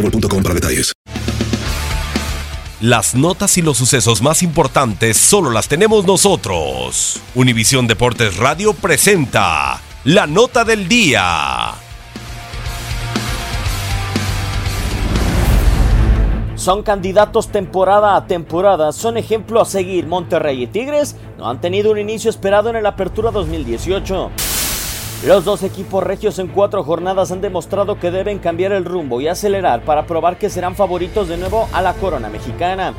boostmobile.com para detalles. Las notas y los sucesos más importantes solo las tenemos nosotros. Univisión Deportes Radio presenta la nota del día. Son candidatos temporada a temporada, son ejemplo a seguir. Monterrey y Tigres no han tenido un inicio esperado en el Apertura 2018. Los dos equipos regios en cuatro jornadas han demostrado que deben cambiar el rumbo y acelerar para probar que serán favoritos de nuevo a la corona mexicana.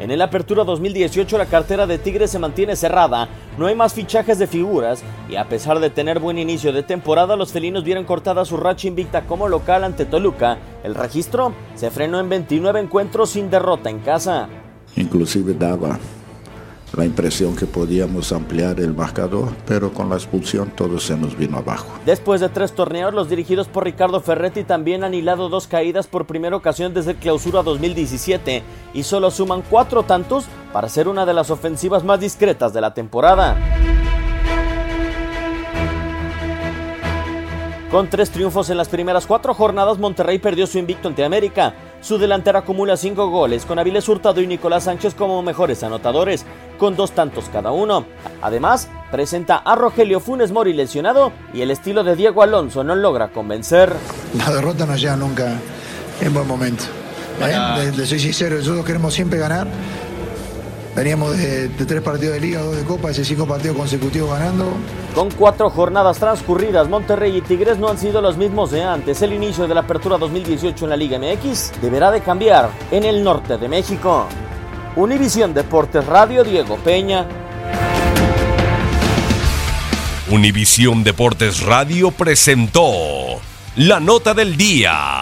En el Apertura 2018 la cartera de Tigres se mantiene cerrada, no hay más fichajes de figuras y a pesar de tener buen inicio de temporada los felinos vieron cortada su racha invicta como local ante Toluca. El registro se frenó en 29 encuentros sin derrota en casa. Inclusive daba la impresión que podíamos ampliar el marcador, pero con la expulsión todo se nos vino abajo. Después de tres torneos, los dirigidos por Ricardo Ferretti también han hilado dos caídas por primera ocasión desde el clausura 2017 y solo suman cuatro tantos para ser una de las ofensivas más discretas de la temporada. Con tres triunfos en las primeras cuatro jornadas, Monterrey perdió su invicto ante América. Su delantera acumula cinco goles, con Aviles Hurtado y Nicolás Sánchez como mejores anotadores, con dos tantos cada uno. Además, presenta a Rogelio Funes Mori lesionado y el estilo de Diego Alonso no logra convencer. La derrota no llega nunca en buen momento. ¿eh? Le, soy sincero, nosotros queremos siempre ganar. Veníamos de, de, tres partidos de liga, dos de copa, ese cinco partidos consecutivos ganando. Con cuatro jornadas transcurridas, Monterrey y Tigres no han sido los mismos de antes. El inicio de la apertura 2018 en la Liga MX deberá de cambiar en el norte de México. Univisión Deportes Radio, Diego Peña. Univisión Deportes Radio presentó la nota del día.